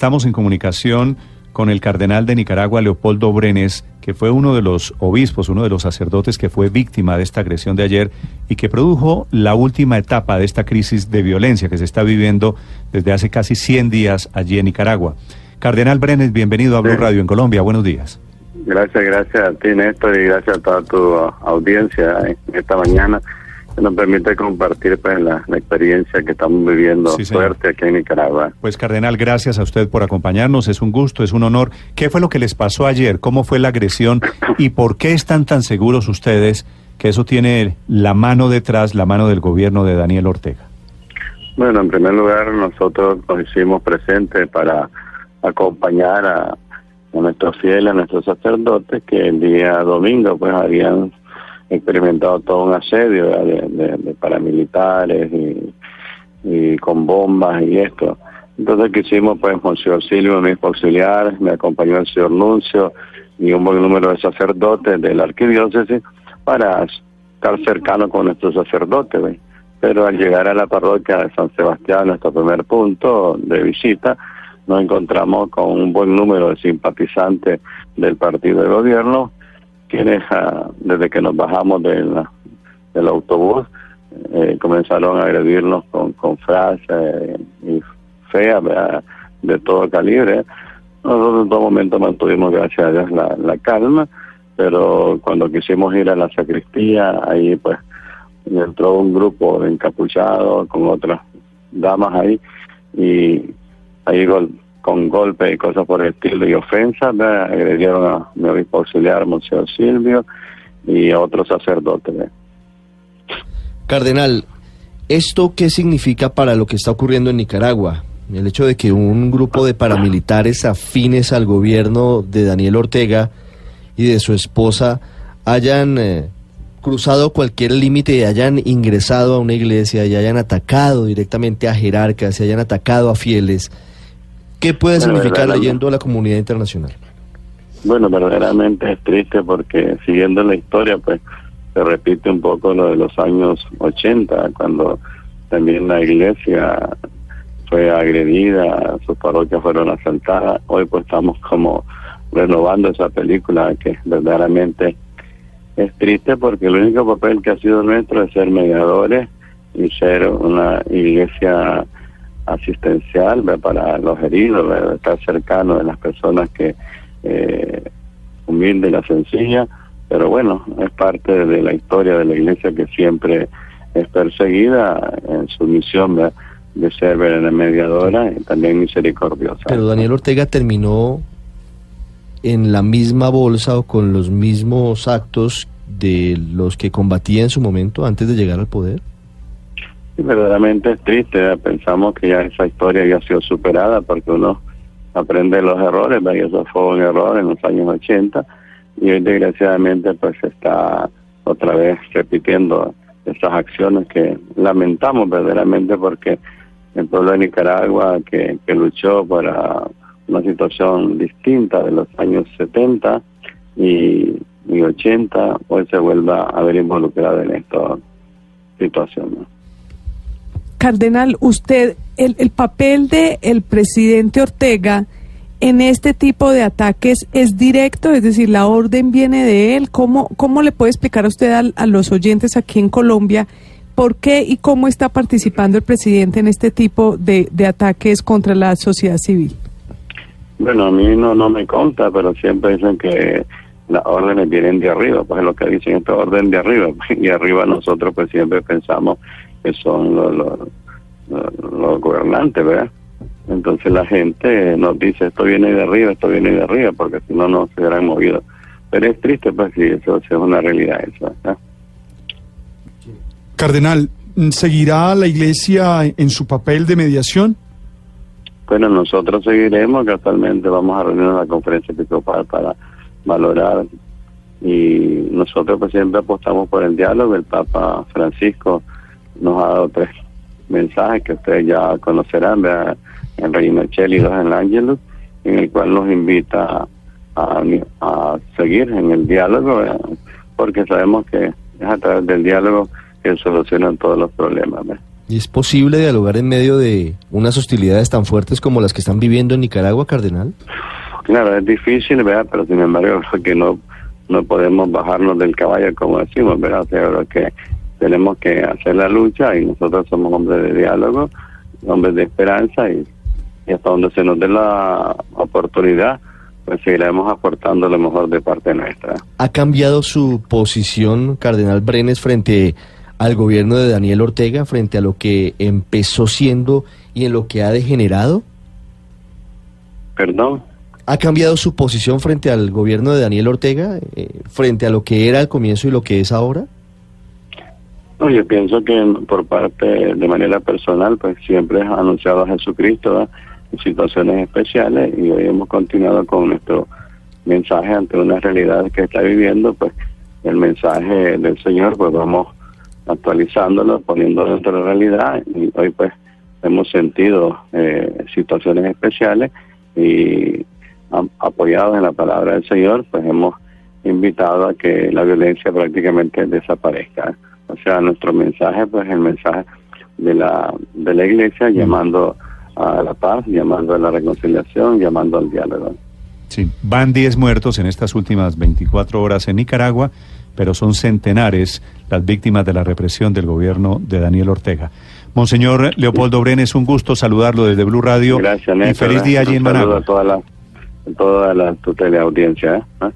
Estamos en comunicación con el cardenal de Nicaragua, Leopoldo Brenes, que fue uno de los obispos, uno de los sacerdotes que fue víctima de esta agresión de ayer y que produjo la última etapa de esta crisis de violencia que se está viviendo desde hace casi 100 días allí en Nicaragua. Cardenal Brenes, bienvenido a Blue Radio en Colombia. Buenos días. Gracias, gracias a ti, Néstor, y gracias a toda tu audiencia en esta mañana nos permite compartir pues, la, la experiencia que estamos viviendo Sí, fuerte aquí en Nicaragua. Pues Cardenal, gracias a usted por acompañarnos. Es un gusto, es un honor. ¿Qué fue lo que les pasó ayer? ¿Cómo fue la agresión? ¿Y por qué están tan seguros ustedes que eso tiene la mano detrás, la mano del gobierno de Daniel Ortega? Bueno, en primer lugar, nosotros nos hicimos presentes para acompañar a, a nuestros fieles, a nuestros sacerdotes, que el día domingo pues habían experimentado todo un asedio de, paramilitares y, con bombas y esto. Entonces quisimos, pues, Monseñor Silvio, mi auxiliar, me acompañó el señor Nuncio y un buen número de sacerdotes de la arquidiócesis para estar cercano con nuestros sacerdotes. Pero al llegar a la parroquia de San Sebastián, nuestro primer punto de visita, nos encontramos con un buen número de simpatizantes del partido de gobierno, quienes ah, desde que nos bajamos del autobús eh, comenzaron a agredirnos con, con frases y feas de todo calibre. Nosotros en todo momento mantuvimos, gracias a Dios, la, la calma, pero cuando quisimos ir a la sacristía, ahí pues entró un grupo de encapuchados con otras damas ahí y ahí gol- con golpes y cosas por el estilo y ofensas, agredieron a mi obispo auxiliar, Monseñor Silvio, y a otros sacerdotes. Cardenal, ¿esto qué significa para lo que está ocurriendo en Nicaragua? El hecho de que un grupo de paramilitares afines al gobierno de Daniel Ortega y de su esposa hayan eh, cruzado cualquier límite y hayan ingresado a una iglesia y hayan atacado directamente a jerarcas y hayan atacado a fieles. ¿Qué puede significar leyendo a la comunidad internacional? Bueno, verdaderamente es triste porque siguiendo la historia, pues se repite un poco lo de los años 80, cuando también la iglesia fue agredida, sus parroquias fueron asaltadas. Hoy pues estamos como renovando esa película que verdaderamente es triste porque el único papel que ha sido nuestro es ser mediadores y ser una iglesia asistencial para los heridos, estar cercano de las personas que eh, humilde y la sencilla, pero bueno, es parte de la historia de la iglesia que siempre es perseguida en su misión de ser ¿ve? mediadora y también misericordiosa. Pero Daniel Ortega terminó en la misma bolsa o con los mismos actos de los que combatía en su momento antes de llegar al poder. Sí, verdaderamente es triste. Pensamos que ya esa historia ya ha sido superada porque uno aprende de los errores, ¿ve? y eso fue un error en los años 80 y hoy desgraciadamente pues está otra vez repitiendo estas acciones que lamentamos verdaderamente porque el pueblo de Nicaragua que, luchó para una situación distinta de los años 70 y, y 80 hoy se vuelva a ver involucrada en esta situación. Cardenal, usted, el, el papel de el presidente Ortega en este tipo de ataques es directo, es decir, la orden viene de él. ¿Cómo, cómo le puede explicar a usted al- a, los oyentes aquí en Colombia por qué y cómo está participando el presidente en este tipo de, ataques contra la sociedad civil? Bueno, a mí no, no me conta, pero siempre dicen que las órdenes vienen de arriba, pues es lo que dicen, esta orden de arriba, y arriba nosotros pues siempre pensamos que son los, los, los- los gobernantes, ¿verdad? Entonces la gente nos dice, esto viene de arriba, esto viene de arriba, porque si no, no se hubieran movido. Pero es triste, pues sí, eso, eso es una realidad eso, ¿verdad? Cardenal, ¿seguirá la Iglesia en su papel de mediación? Bueno, nosotros seguiremos, que actualmente vamos a reunirnos en la conferencia episcopal para valorar y nosotros pues siempre apostamos por el diálogo. El Papa Francisco nos ha dado tres mensajes que ustedes ya conocerán, en Reino Chel y dos en el Ángelus, en el cual nos invita a, seguir en el diálogo, porque sabemos que es a través del diálogo que solucionan todos los problemas. ¿Y es posible dialogar en medio de unas hostilidades tan fuertes como las que están viviendo en Nicaragua, Cardenal? Claro, es difícil, ¿verdad? Pero sin embargo, creo que no, no podemos bajarnos del caballo, como decimos, ¿verdad? O sea, creo que tenemos que hacer la lucha y nosotros somos hombres de diálogo, hombres de esperanza y, y hasta donde se nos dé la oportunidad, pues seguiremos aportando lo mejor de parte nuestra. ¿Ha cambiado su posición, Cardenal Brenes, frente al gobierno de Daniel Ortega, frente a lo que empezó siendo y en lo que ha degenerado? Perdón. ¿Ha cambiado su posición frente al gobierno de Daniel Ortega, eh, frente a lo que era al comienzo y lo que es ahora? No, yo pienso que por parte, de manera personal, pues siempre ha anunciado a Jesucristo en situaciones especiales y hoy hemos continuado con nuestro mensaje ante una realidad que está viviendo, pues el mensaje del Señor, pues vamos actualizándolo, poniéndolo dentro de la realidad y hoy pues hemos sentido eh, situaciones especiales y apoyados en la palabra del Señor, pues hemos invitado a que la violencia prácticamente desaparezca. O sea, nuestro mensaje, pues el mensaje de la, de la iglesia llamando a la paz, llamando a la reconciliación, llamando al diálogo. Sí, van 10 muertos en estas últimas 24 horas en Nicaragua, pero son centenares las víctimas de la represión del gobierno de Daniel Ortega. Monseñor Leopoldo Brenes, un gusto saludarlo desde Blue Radio Gracias, y Néstor. feliz día allí en Managua. Toda la tu teleaudiencia. ¿eh?